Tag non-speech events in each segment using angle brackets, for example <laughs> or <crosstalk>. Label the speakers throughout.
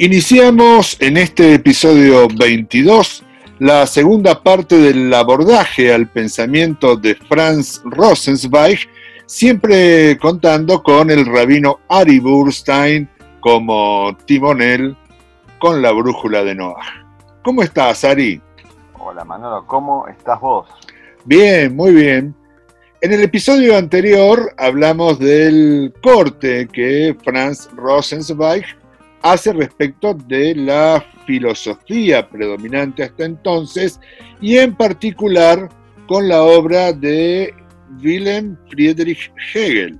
Speaker 1: Iniciamos en este episodio 22 la segunda parte del abordaje al pensamiento de Franz Rosenzweig, siempre contando con el rabino Ari Burstein como timonel con la brújula de Noah. ¿Cómo estás, Ari?
Speaker 2: Hola, Manolo, ¿cómo estás vos?
Speaker 1: Bien, muy bien. En el episodio anterior hablamos del corte que Franz Rosenzweig hace respecto de la filosofía predominante hasta entonces y en particular con la obra de Wilhelm Friedrich Hegel.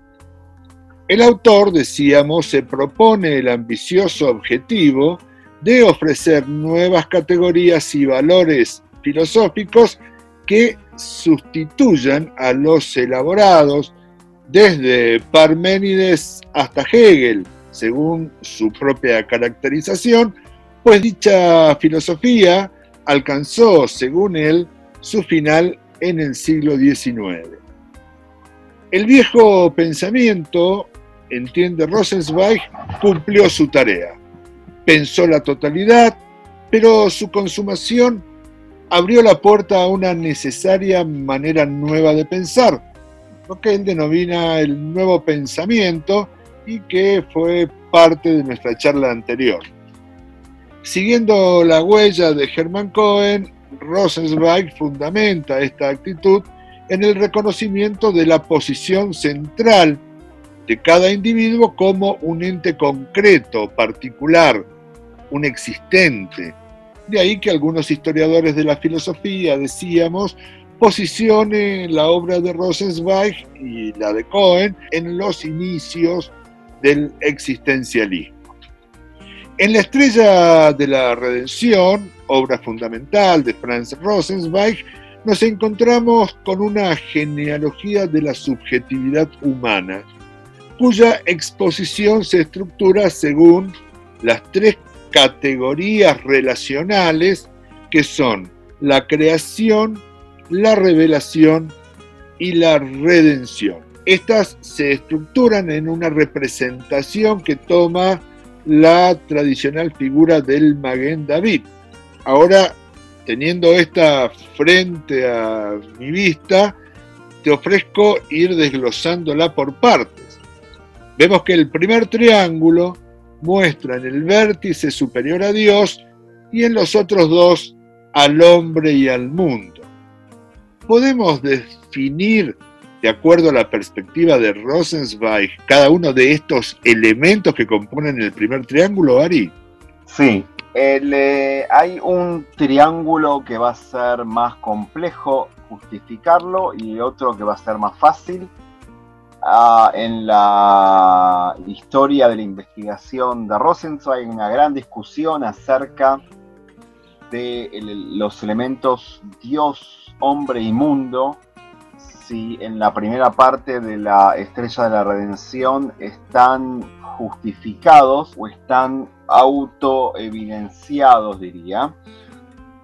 Speaker 1: El autor, decíamos, se propone el ambicioso objetivo de ofrecer nuevas categorías y valores filosóficos que sustituyan a los elaborados desde Parménides hasta Hegel, según su propia caracterización, pues dicha filosofía alcanzó, según él, su final en el siglo XIX. El viejo pensamiento, entiende Rosenzweig, cumplió su tarea. Pensó la totalidad, pero su consumación abrió la puerta a una necesaria manera nueva de pensar, lo que él denomina el nuevo pensamiento, y que fue parte de nuestra charla anterior. Siguiendo la huella de Hermann Cohen, Rosenzweig fundamenta esta actitud en el reconocimiento de la posición central de cada individuo como un ente concreto, particular, un existente. De ahí que algunos historiadores de la filosofía, decíamos, posicione la obra de Rosenzweig y la de Cohen en los inicios del existencialismo. En La estrella de la redención, obra fundamental de Franz Rosenzweig, nos encontramos con una genealogía de la subjetividad humana, cuya exposición se estructura según las tres categorías relacionales que son la creación, la revelación y la redención. Estas se estructuran en una representación que toma la tradicional figura del Maguen David. Ahora, teniendo esta frente a mi vista, te ofrezco ir desglosándola por partes. Vemos que el primer triángulo muestra en el vértice superior a Dios y en los otros dos al hombre y al mundo. Podemos definir de acuerdo a la perspectiva de Rosenzweig, cada uno de estos elementos que componen el primer triángulo, Ari?
Speaker 2: Sí, eh, hay un triángulo que va a ser más complejo justificarlo y otro que va a ser más fácil. Ah, en la historia de la investigación de Rosenzweig hay una gran discusión acerca de los elementos Dios, hombre y mundo si en la primera parte de la Estrella de la Redención están justificados o están autoevidenciados, diría.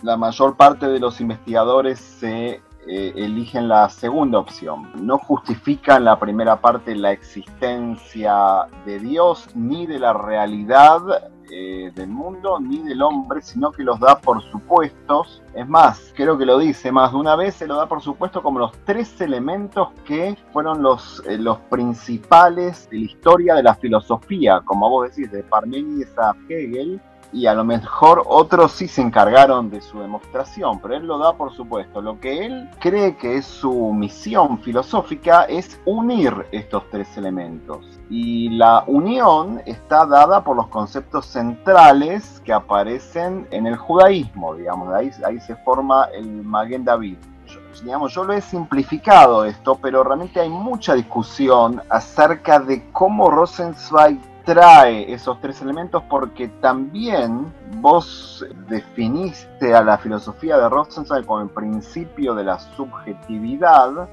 Speaker 2: La mayor parte de los investigadores se eh, eligen la segunda opción. No justifican la primera parte la existencia de Dios ni de la realidad eh, del mundo ni del hombre, sino que los da por supuestos. Es más, creo que lo dice más de una vez, se lo da por supuesto como los tres elementos que fueron los, eh, los principales de la historia de la filosofía, como vos decís, de Parménides a Hegel, y a lo mejor otros sí se encargaron de su demostración, pero él lo da por supuesto. Lo que él cree que es su misión filosófica es unir estos tres elementos. Y la unión está dada por los conceptos centrales que aparecen en el judaísmo, digamos, ahí, ahí se forma el Maguen David. Yo, yo lo he simplificado esto, pero realmente hay mucha discusión acerca de cómo Rosenzweig trae esos tres elementos porque también vos definiste a la filosofía de Rosenzweig como el principio de la subjetividad,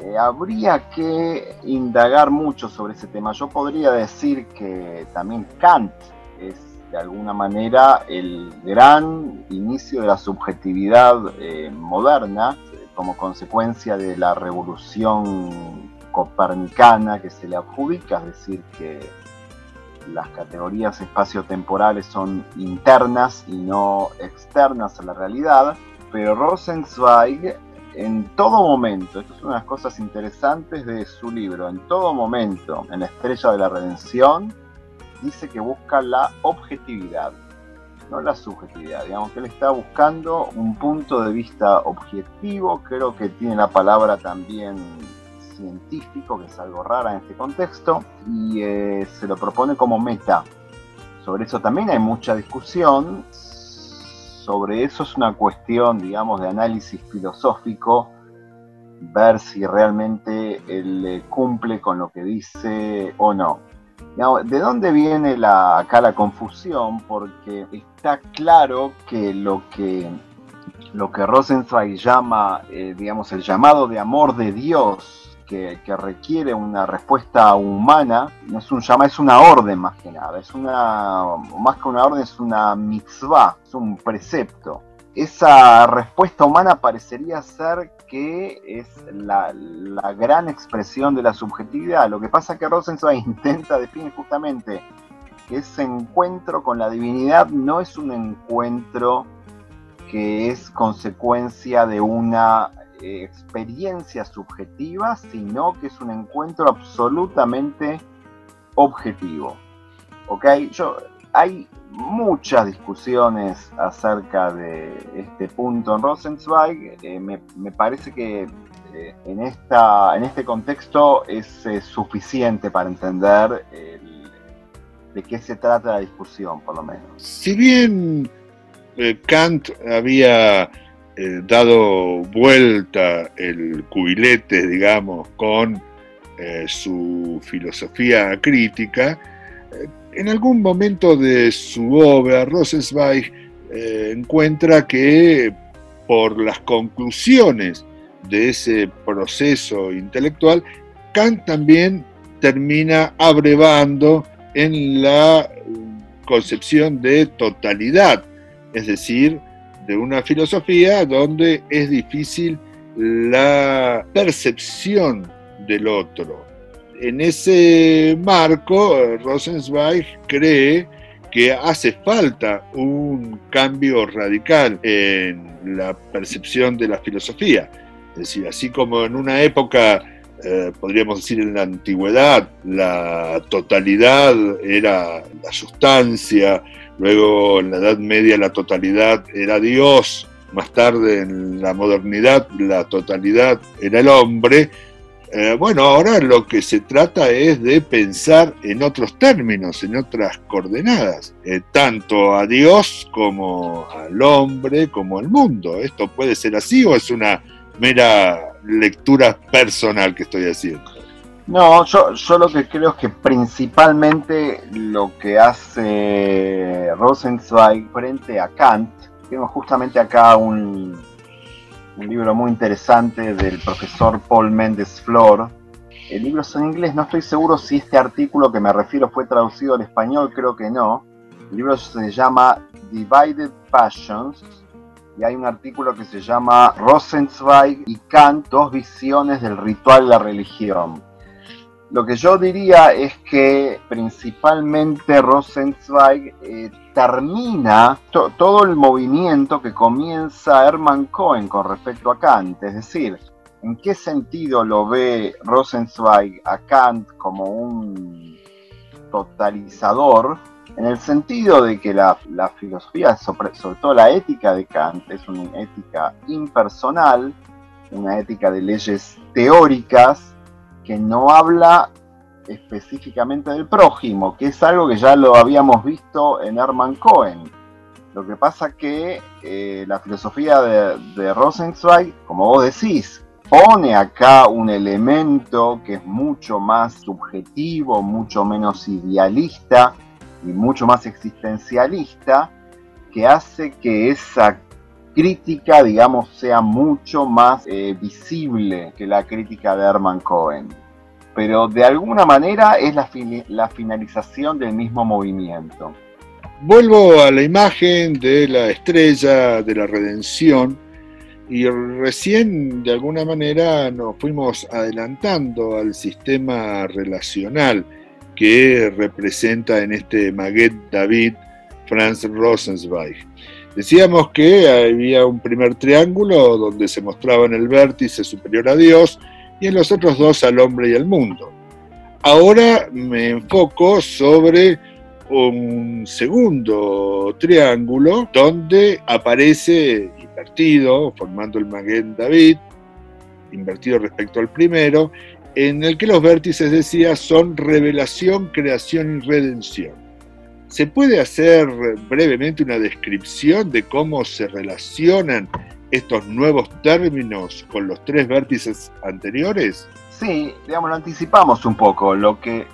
Speaker 2: eh, habría que indagar mucho sobre ese tema. Yo podría decir que también Kant es de alguna manera el gran inicio de la subjetividad eh, moderna como consecuencia de la revolución copernicana que se le adjudica, es decir, que las categorías espaciotemporales son internas y no externas a la realidad, pero Rosenzweig en todo momento, esto es una de las cosas interesantes de su libro, en todo momento, en la estrella de la redención, dice que busca la objetividad, no la subjetividad. Digamos que él está buscando un punto de vista objetivo, creo que tiene la palabra también científico, que es algo rara en este contexto, y eh, se lo propone como meta. Sobre eso también hay mucha discusión. Sobre eso es una cuestión, digamos, de análisis filosófico, ver si realmente él eh, cumple con lo que dice o no. ¿De dónde viene acá la confusión? Porque está claro que lo que, lo que Rosenzweig llama, eh, digamos, el llamado de amor de Dios que, requiere una respuesta humana, no es un llama, es una orden más que nada, es una, más que una orden, es una mitzvah, es un precepto. Esa respuesta humana parecería ser que es la, gran expresión de la subjetividad. Lo que pasa es que Rosenzweig <laughs> intenta definir justamente que ese encuentro con la divinidad no es un encuentro que es consecuencia de una experiencia subjetiva, sino que es un encuentro absolutamente objetivo. ¿Ok? Yo, hay muchas discusiones acerca de este punto en Rosenzweig. Eh, me, parece que eh, en, esta, en este contexto es eh, suficiente para entender de qué se trata la discusión, por lo menos.
Speaker 1: Si bien Kant había eh, dado vuelta el cubilete, digamos, con eh, su filosofía crítica, eh, en algún momento de su obra, Rosenzweig encuentra que por las conclusiones de ese proceso intelectual, Kant también termina abrevando en la concepción de totalidad, es decir, de una filosofía donde es difícil la percepción del otro. En ese marco, Rosenzweig cree que hace falta un cambio radical en la percepción de la filosofía. Es decir, así como en una época, eh, podríamos decir en la antigüedad, la totalidad era la sustancia, Luego en la Edad Media la totalidad era Dios, más tarde en la modernidad la totalidad era el hombre. Eh, bueno, ahora lo que se trata es de pensar en otros términos, en otras coordenadas, eh, tanto a Dios como al hombre, como al mundo. ¿Esto puede ser así o es una mera lectura personal que estoy haciendo?
Speaker 2: No, yo, lo que creo es que principalmente lo que hace Rosenzweig frente a Kant, tengo justamente acá un, un libro muy interesante del profesor Paul Méndez Flor. El libro es en inglés, no estoy seguro si este artículo que me refiero fue traducido al español, creo que no. El libro se llama Divided Passions y hay un artículo que se llama Rosenzweig y Kant, dos visiones del ritual de la religión. Lo que yo diría es que principalmente Rosenzweig eh, termina todo el movimiento que comienza Hermann Cohen con respecto a Kant. Es decir, ¿en qué sentido lo ve Rosenzweig a Kant como un totalizador? En el sentido de que la, filosofía, sobre todo la ética de Kant, es una ética impersonal, una ética de leyes teóricas que no habla específicamente del prójimo, que es algo que ya lo habíamos visto en Hermann Cohen. Lo que pasa que eh, la filosofía de, de Rosenzweig, como vos decís, pone acá un elemento que es mucho más subjetivo, mucho menos idealista y mucho más existencialista, que hace que esa crítica, digamos, sea mucho más eh, visible que la crítica de Herman Cohen. Pero de alguna manera es la, la finalización del mismo movimiento.
Speaker 1: Vuelvo a la imagen de la estrella de la redención y recién de alguna manera nos fuimos adelantando al sistema relacional que representa en este Maguette David Franz Rosenzweig. Decíamos que había un primer triángulo donde se mostraba en el vértice superior a Dios y en los otros dos al hombre y al mundo. Ahora me enfoco sobre un segundo triángulo donde aparece invertido, formando el Maguen David, invertido respecto al primero, en el que los vértices, decía, son revelación, creación y redención. ¿Se puede hacer brevemente una descripción de cómo se relacionan estos nuevos términos con los tres vértices anteriores?
Speaker 2: Sí, digamos, lo anticipamos un poco. Lo que,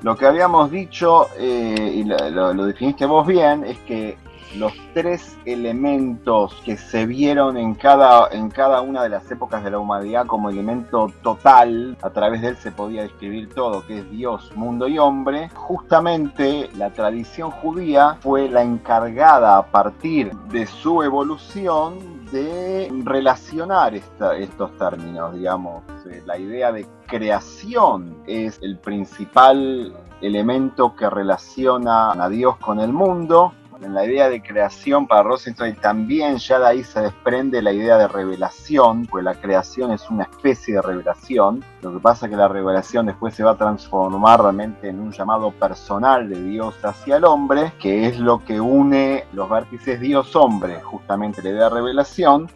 Speaker 2: lo que habíamos dicho, eh, y lo, lo, definiste vos bien, es que los tres elementos que se vieron en cada, en cada una de las épocas de la humanidad como elemento total, a través de él se podía describir todo, que es Dios, mundo y hombre, justamente la tradición judía fue la encargada a partir de su evolución de relacionar estos términos, digamos. Eh, la idea de creación es el principal elemento que relaciona a Dios con el mundo en la idea de creación para Rosenthal también ya de ahí se desprende la idea de revelación, pues la creación es una especie de revelación. Lo que pasa es que la revelación después se va a transformar realmente en un llamado personal de Dios hacia el hombre, que es lo que une los vértices Dios-hombre, justamente la idea de revelación,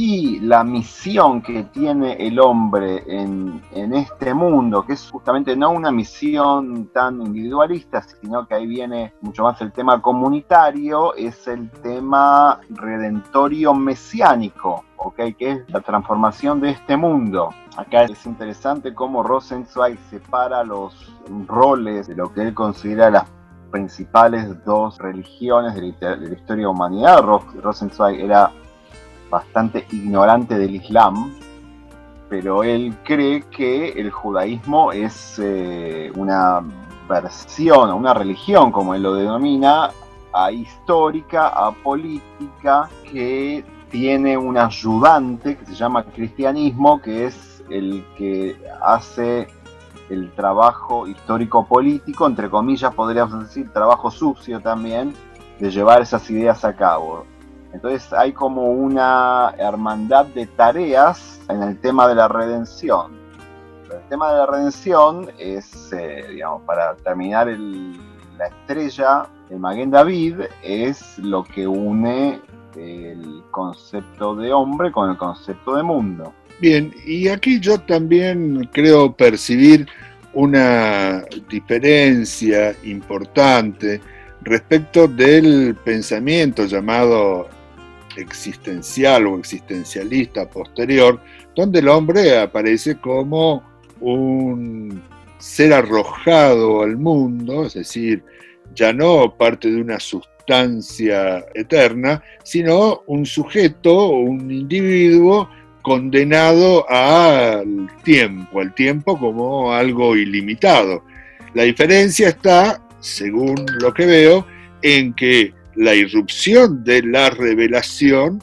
Speaker 2: y la misión que tiene el hombre en, este mundo, que es justamente no una misión tan individualista, sino que ahí viene mucho más el tema comunitario, es el tema redentorio mesiánico, ¿okay? que es la transformación de este mundo. Acá es interesante cómo Rosenzweig separa los roles de lo que él considera las principales dos religiones de la historia de la humanidad. Rosenzweig era bastante ignorante del Islam, pero él cree que el judaísmo es eh, una versión, una religión, como él lo denomina, ahistórica, apolítica, que tiene un ayudante que se llama cristianismo, que es el que hace el trabajo histórico-político, entre comillas podríamos decir trabajo sucio también, de llevar esas ideas a cabo. Entonces hay como una hermandad de tareas en el tema de la redención. El tema de la redención es, eh, digamos, para terminar la estrella, el Maguen David es lo que une el concepto de hombre con el concepto de mundo.
Speaker 1: Bien, y aquí yo también creo percibir una diferencia importante respecto del pensamiento llamado existencial o existencialista posterior, donde el hombre aparece como un ser arrojado al mundo, es decir, ya no parte de una sustancia eterna, sino un sujeto, un individuo condenado al tiempo, al tiempo como algo ilimitado. La diferencia está, según lo que veo, en que la irrupción de la revelación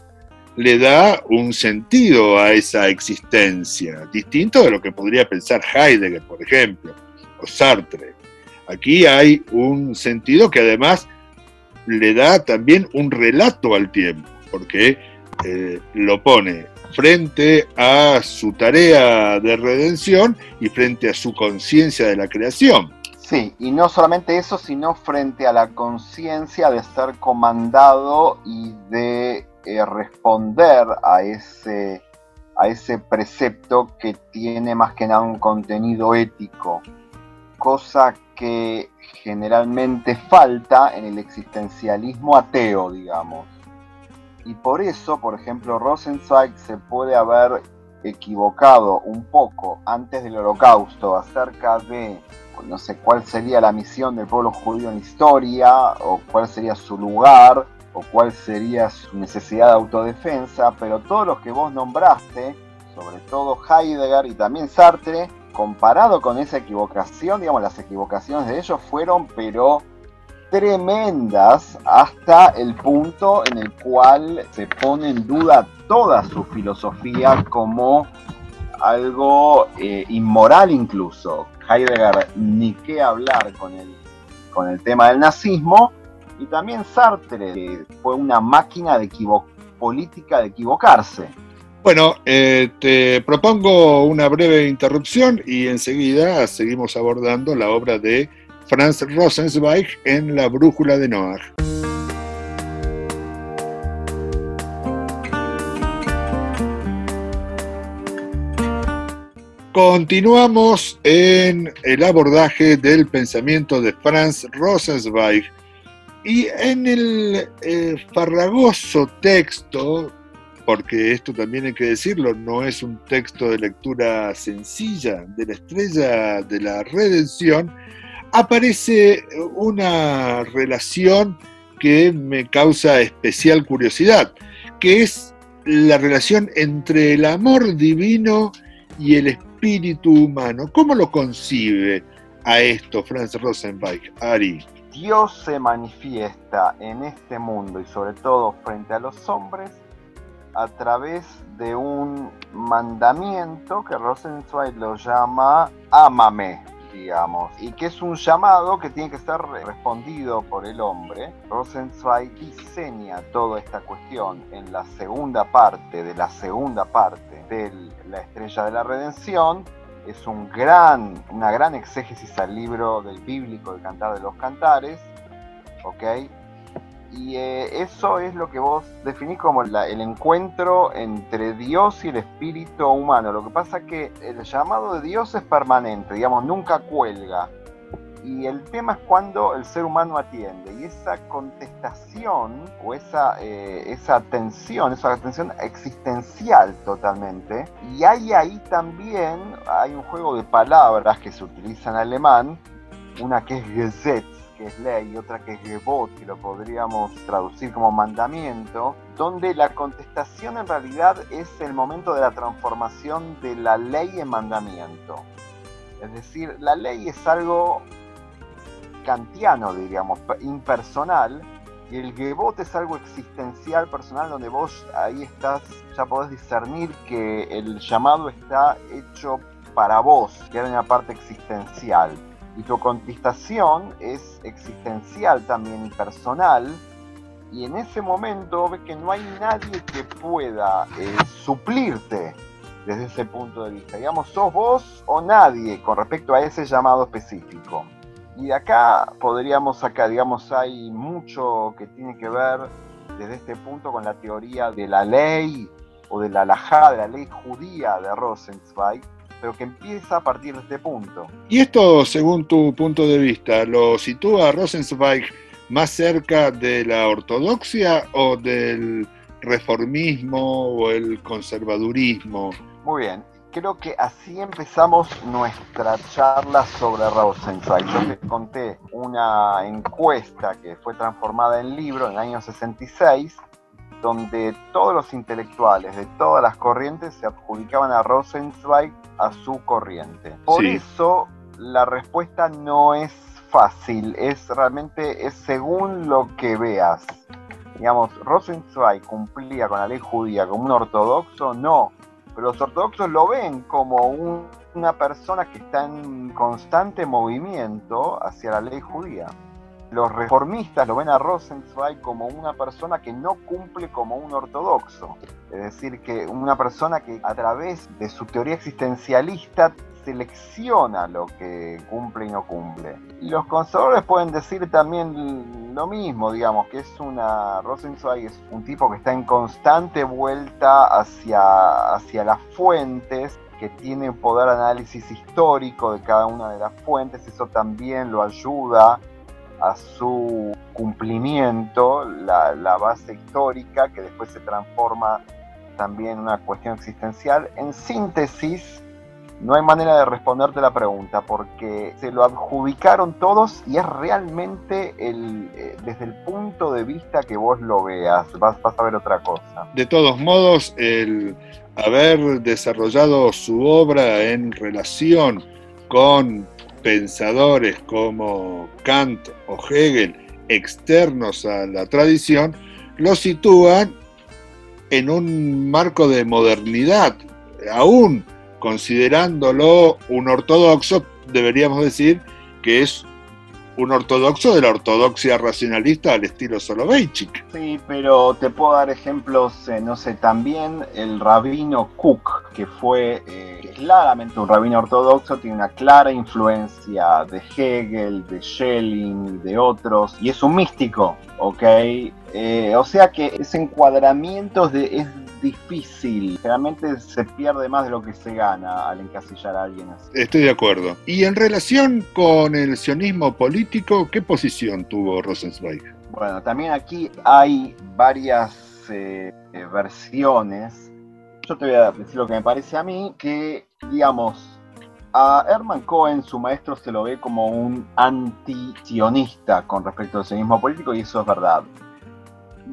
Speaker 1: le da un sentido a esa existencia, distinto de lo que podría pensar Heidegger, por ejemplo, o Sartre. Aquí hay un sentido que además le da también un relato al tiempo, porque eh, lo pone frente a su tarea de redención y frente a su conciencia de la creación.
Speaker 2: Sí, y no solamente eso, sino frente a la conciencia de ser comandado y de eh, responder a ese, a ese precepto que tiene más que nada un contenido ético, cosa que generalmente falta en el existencialismo ateo, digamos. Y por eso, por ejemplo, Rosenzweig se puede haber equivocado un poco antes del holocausto acerca de no sé cuál sería la misión del pueblo judío en historia, o cuál sería su lugar, o cuál sería su necesidad de autodefensa, pero todos los que vos nombraste, sobre todo Heidegger y también Sartre, comparado con esa equivocación, digamos, las equivocaciones de ellos fueron, pero tremendas hasta el punto en el cual se pone en duda toda su filosofía como algo eh, inmoral incluso. Heidegger ni qué hablar con el, con el tema del nazismo, y también Sartre, que fue una máquina de política de equivocarse.
Speaker 1: Bueno, eh, te propongo una breve interrupción y enseguida seguimos abordando la obra de Franz Rosenzweig en La Brújula de Noah. Continuamos en el abordaje del pensamiento de Franz Rosenzweig. Y en el eh, farragoso texto, porque esto también hay que decirlo, no es un texto de lectura sencilla de la estrella de la redención, aparece una relación que me causa especial curiosidad, que es la relación entre el amor divino y el espíritu espíritu humano. ¿Cómo lo concibe a esto Franz Rosenbach, Ari?
Speaker 2: Dios se manifiesta en este mundo y sobre todo frente a los hombres a través de un mandamiento que Rosenzweig lo llama ámame, digamos, y que es un llamado que tiene que ser respondido por el hombre. Rosenzweig diseña toda esta cuestión en la segunda parte de la segunda parte del la estrella de la redención. Es un gran, una gran exégesis al libro del bíblico, el cantar de los cantares. ¿Ok? Y eh, eso es lo que vos definís como el encuentro entre Dios y el espíritu humano. Lo que pasa es que el llamado de Dios es permanente, digamos, nunca cuelga y el tema es cuando el ser humano atiende y esa contestación o esa, eh, esa atención, esa atención existencial totalmente. Y hay ahí también, hay un juego de palabras que se utiliza en alemán, una que es Gesetz, que es ley, y otra que es Gebot, que lo podríamos traducir como mandamiento, donde la contestación en realidad es el momento de la transformación de la ley en mandamiento. Es decir, la ley es algo kantiano, diríamos, impersonal, y el Gebot es algo existencial, personal, donde vos ahí estás, ya podés discernir que el llamado está hecho para vos, que hay una parte existencial. Y tu contestación es existencial también y personal. Y en ese momento ves que no hay nadie que pueda eh, suplirte desde ese punto de vista. Digamos, sos vos o nadie con respecto a ese llamado específico. Y de acá podríamos sacar, digamos, hay mucho que tiene que ver desde este punto con la teoría de la ley o de la alajá, de la ley judía de Rosenzweig, pero que empieza a partir de este punto.
Speaker 1: ¿Y esto, según tu punto de vista, lo sitúa a Rosenzweig más cerca de la ortodoxia o del reformismo o el conservadurismo?
Speaker 2: Muy bien, creo que así empezamos nuestra charla sobre Rosenzweig. Yo te conté una encuesta que fue transformada en libro en el año 66, donde todos los intelectuales de todas las corrientes se adjudicaban a Rosenzweig a su corriente. Por eso la respuesta no es fácil, es realmente es según lo que veas. Digamos, Rosenzweig cumplía con la ley judía como un ortodoxo, no, pero los ortodoxos lo ven como una persona que está en constante movimiento hacia la ley judía. Los reformistas lo ven a Rosenzweig como una persona que no cumple como un ortodoxo. Es decir, que una persona que a través de su teoría existencialista selecciona lo que cumple y no cumple. Y los conservadores pueden decir también lo mismo, digamos, que es una. Rosenzweig es un tipo que está en constante vuelta hacia, hacia las fuentes, que tiene poder análisis histórico de cada una de las fuentes, eso también lo ayuda a su cumplimiento, la, la base histórica, que después se transforma también en una cuestión existencial. En síntesis, no hay manera de responderte la pregunta porque se lo adjudicaron todos y es realmente el, eh, desde el punto de vista que vos lo veas, vas, vas a ver otra cosa.
Speaker 1: De todos modos, el haber desarrollado su obra en relación con pensadores como Kant o Hegel, externos a la tradición, lo sitúan en un marco de modernidad, aún considerándolo un ortodoxo, deberíamos decir que es un ortodoxo de la ortodoxia racionalista al estilo Soloveitchik.
Speaker 2: Sí, pero te puedo dar ejemplos, eh, no sé, también el rabino Cook, que fue eh, claramente un rabino ortodoxo, tiene una clara influencia de Hegel, de Schelling, de otros, y es un místico, ¿ok? Eh, o sea que ese encuadramiento de, es difícil. Realmente se pierde más de lo que se gana al encasillar a alguien así.
Speaker 1: Estoy de acuerdo. Y en relación con el sionismo político, ¿qué posición tuvo Rosenzweig?
Speaker 2: Bueno, también aquí hay varias eh, versiones. Yo te voy a decir lo que me parece a mí, que digamos, a Herman Cohen, su maestro, se lo ve como un anti-sionista con respecto al sionismo político y eso es verdad.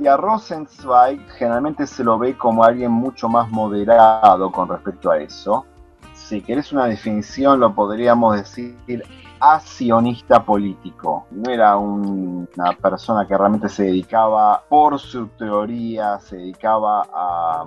Speaker 2: Y a Rosenzweig generalmente se lo ve como alguien mucho más moderado con respecto a eso. Si querés una definición, lo podríamos decir asionista político. No era una persona que realmente se dedicaba por su teoría, se dedicaba a,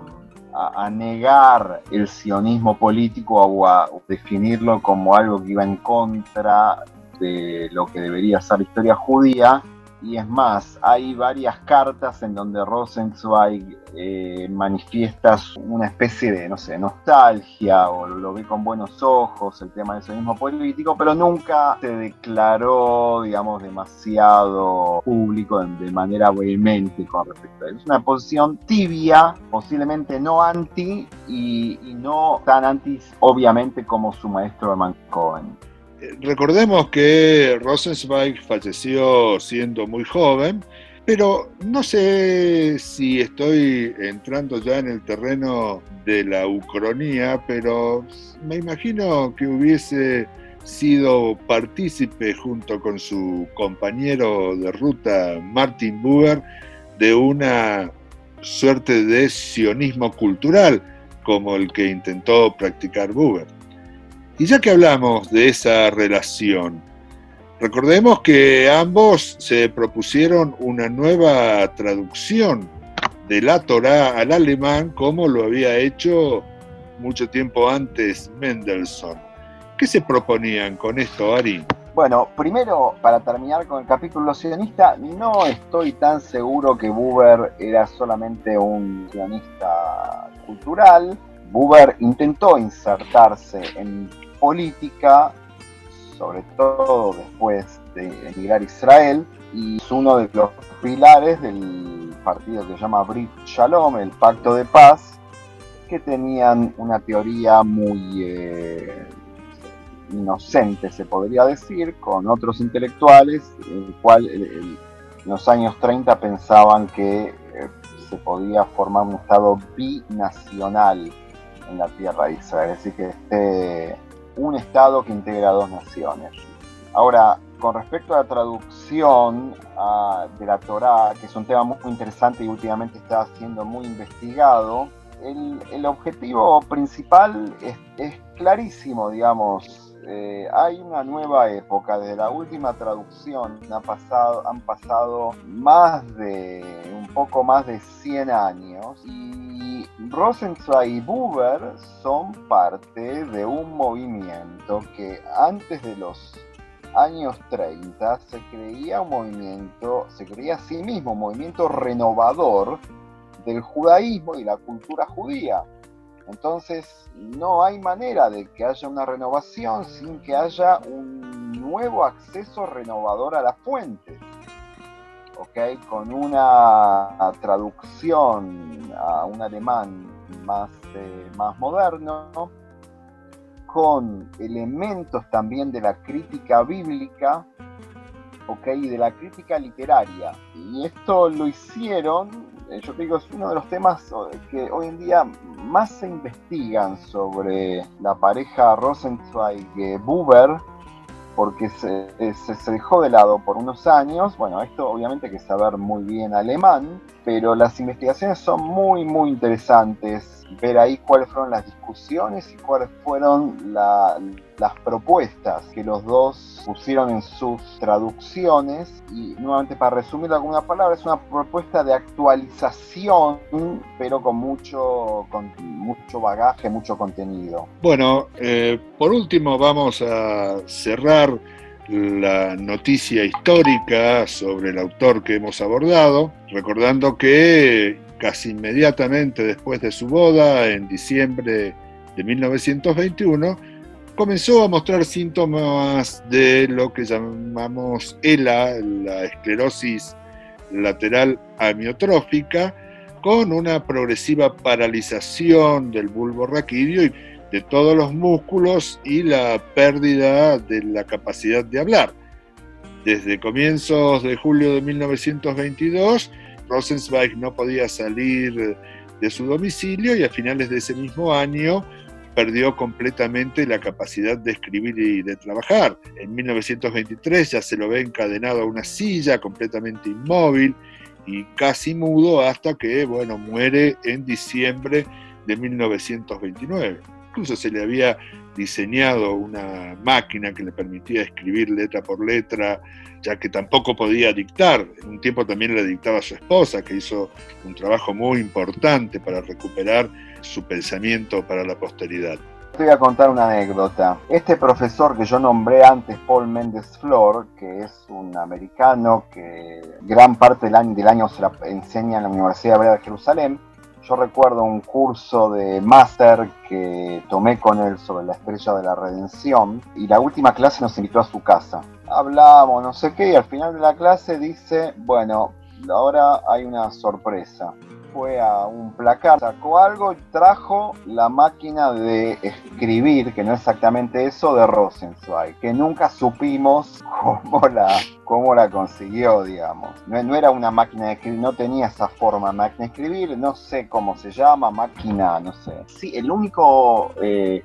Speaker 2: a, negar el sionismo político o a definirlo como algo que iba en contra de lo que debería ser la historia judía, y es más, hay varias cartas en donde Rosenzweig eh, manifiesta una especie de, no sé, nostalgia o lo ve con buenos ojos el tema del sionismo político, pero nunca se declaró, digamos, demasiado público de manera vehemente con respecto a eso. Es una posición tibia, posiblemente no anti y, y no tan anti, obviamente, como su maestro Herman Cohen.
Speaker 1: Recordemos que Rosenzweig falleció siendo muy joven, pero no sé si estoy entrando ya en el terreno de la ucronía, pero me imagino que hubiese sido partícipe junto con su compañero de ruta Martin Buber de una suerte de sionismo cultural como el que intentó practicar Buber. Y ya que hablamos de esa relación, recordemos que ambos se propusieron una nueva traducción de la Torá al alemán como lo había hecho mucho tiempo antes Mendelssohn. ¿Qué se proponían con esto, Ari?
Speaker 2: Bueno, primero, para terminar con el capítulo sionista, no estoy tan seguro que Buber era solamente un sionista cultural. Buber intentó insertarse en política, sobre todo después de emigrar a Israel, y es uno de los pilares del partido que se llama Brit Shalom, el Pacto de Paz, que tenían una teoría muy eh, inocente, se podría decir, con otros intelectuales, en el cual en los años 30 pensaban que eh, se podía formar un Estado binacional en la tierra de Israel, es decir, que este un Estado que integra dos naciones. Ahora, con respecto a la traducción de la Torá, que es un tema muy interesante y últimamente está siendo muy investigado, el, objetivo principal es, clarísimo, digamos. Eh, hay una nueva época, desde la última traducción ha pasado, han pasado más de, un poco más de 100 años y Rosenzweig y Buber son parte de un movimiento que antes de los años 30 se creía un movimiento, se creía a sí mismo un movimiento renovador del judaísmo y la cultura judía. Entonces no hay manera de que haya una renovación sin que haya un nuevo acceso renovador a la fuente. Con una traducción a un alemán más, eh, más moderno, con elementos también de la crítica bíblica, ¿ok? Y de la crítica literaria. Y esto lo hicieron, eh, yo digo, es uno de los temas que hoy en día más se investigan sobre la pareja Rosenzweig-Buber, porque se, se, dejó de lado por unos años. Bueno, esto obviamente hay que saber muy bien alemán, pero las investigaciones son muy, muy interesantes ver ahí cuáles fueron las discusiones y cuáles fueron las propuestas que los dos pusieron en sus traducciones. Y nuevamente, para resumir alguna palabra, es una propuesta de actualización, pero con mucho, con mucho bagaje, mucho contenido.
Speaker 1: Bueno, eh, por último, vamos a cerrar la noticia histórica sobre el autor que hemos abordado, recordando que casi inmediatamente después de su boda, en diciembre de 1921, comenzó a mostrar síntomas de lo que llamamos ELA, la esclerosis lateral amiotrófica, con una progresiva paralización del bulbo raquídeo y de todos los músculos y la pérdida de la capacidad de hablar. Desde comienzos de julio de 1922, Rosenzweig no podía salir de su domicilio y a finales de ese mismo año perdió completamente la capacidad de escribir y de trabajar. En 1923 ya se lo ve encadenado a una silla, completamente inmóvil y casi mudo hasta que, bueno, muere en diciembre de 1929 incluso se le había diseñado una máquina que le permitía escribir letra por letra, ya que tampoco podía dictar. En un tiempo también le dictaba a su esposa, que hizo un trabajo muy importante para recuperar su pensamiento para la posteridad.
Speaker 2: Te voy a contar una anécdota. Este profesor que yo nombré antes, Paul Mendes Flor, que es un americano que gran parte del año, del año se enseña en la Universidad de Jerusalén, yo recuerdo un curso de máster que tomé con él sobre la estrella de la redención y la última clase nos invitó a su casa. Hablamos, no sé qué, y al final de la clase dice, bueno, ahora hay una sorpresa fue a un placar, sacó algo y trajo la máquina de escribir, que no es exactamente eso, de Rosenzweig, que nunca supimos <laughs> cómo la, cómo la consiguió, digamos. No, era una máquina de escribir, no tenía esa forma máquina de escribir, no sé cómo se llama, máquina, no sé. Sí, el único... Eh,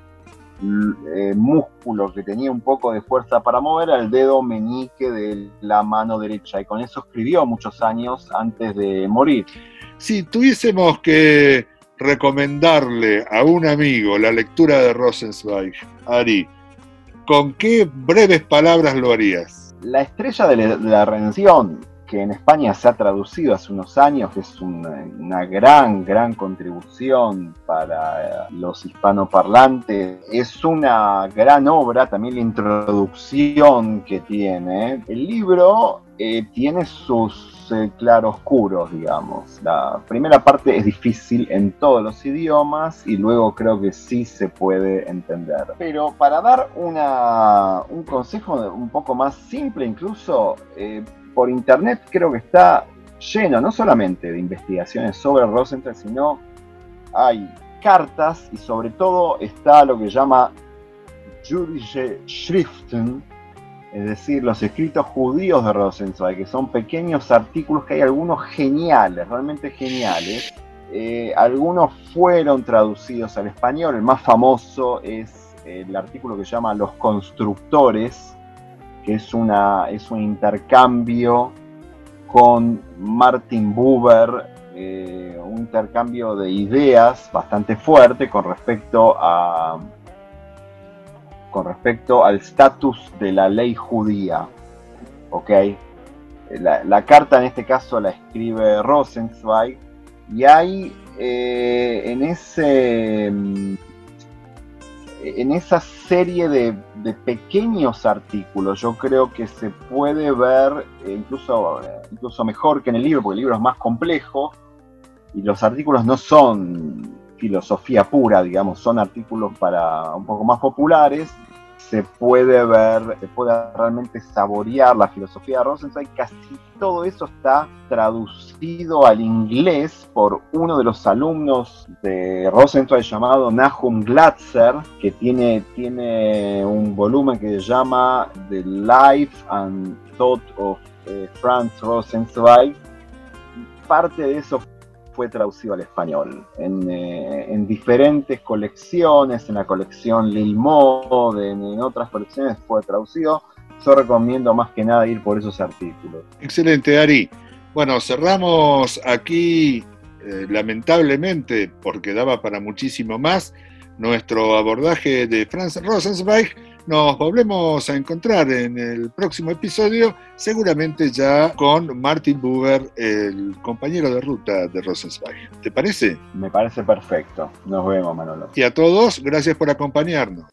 Speaker 2: eh, músculo que tenía un poco de fuerza para mover era el dedo meñique de la mano derecha y con eso escribió muchos años antes de morir
Speaker 1: si tuviésemos que recomendarle a un amigo la lectura de Rosenzweig, Ari, ¿con qué breves palabras lo harías?
Speaker 2: La estrella de la redención, que en España se ha traducido hace unos años, que es una, gran, gran contribución para los hispanoparlantes. Es una gran obra, también la introducción que tiene. El libro eh, tiene sus claroscuros, digamos. La primera parte es difícil en todos los idiomas y luego creo que sí se puede entender. Pero para dar una, un consejo un poco más simple incluso, eh, por internet creo que está lleno no solamente de investigaciones sobre Rosenthal, sino hay cartas y sobre todo está lo que llama Jüdische Schriften, es decir, los escritos judíos de Rosenzweig, que son pequeños artículos que hay algunos geniales, realmente geniales. Eh, algunos fueron traducidos al español, el más famoso es el artículo que se llama Los constructores, que es, una, es un intercambio con Martin Buber, eh, un intercambio de ideas bastante fuerte con respecto a con respecto al estatus de la ley judía. ¿Ok? La, carta en este caso la escribe Rosenzweig y hay eh, en ese en esa serie de, pequeños artículos yo creo que se puede ver eh, incluso, incluso mejor que en el libro, porque el libro es más complejo y los artículos no son filosofía pura, digamos, son artículos para un poco más populares, se puede ver, se puede realmente saborear la filosofía de Rosenzweig. Casi todo eso está traducido al inglés por uno de los alumnos de Rosenzweig llamado Nahum Glatzer, que tiene, tiene un volumen que se llama The Life and Thought of eh, Franz Rosenzweig. Parte de eso fue traducido al español eh, en, diferentes colecciones, en la colección Lil Mod, en, otras colecciones fue traducido. Yo recomiendo más que nada ir por esos artículos.
Speaker 1: Excelente, Ari. Bueno, cerramos aquí eh, lamentablemente, porque daba para muchísimo más, nuestro abordaje de Franz Rosenzweig. Nos volvemos a encontrar en el próximo episodio, seguramente ya con Martin Buber, el compañero de ruta de Rosenzweig. ¿Te parece?
Speaker 2: Me parece perfecto. Nos vemos, Manolo.
Speaker 1: Y a todos, gracias por acompañarnos.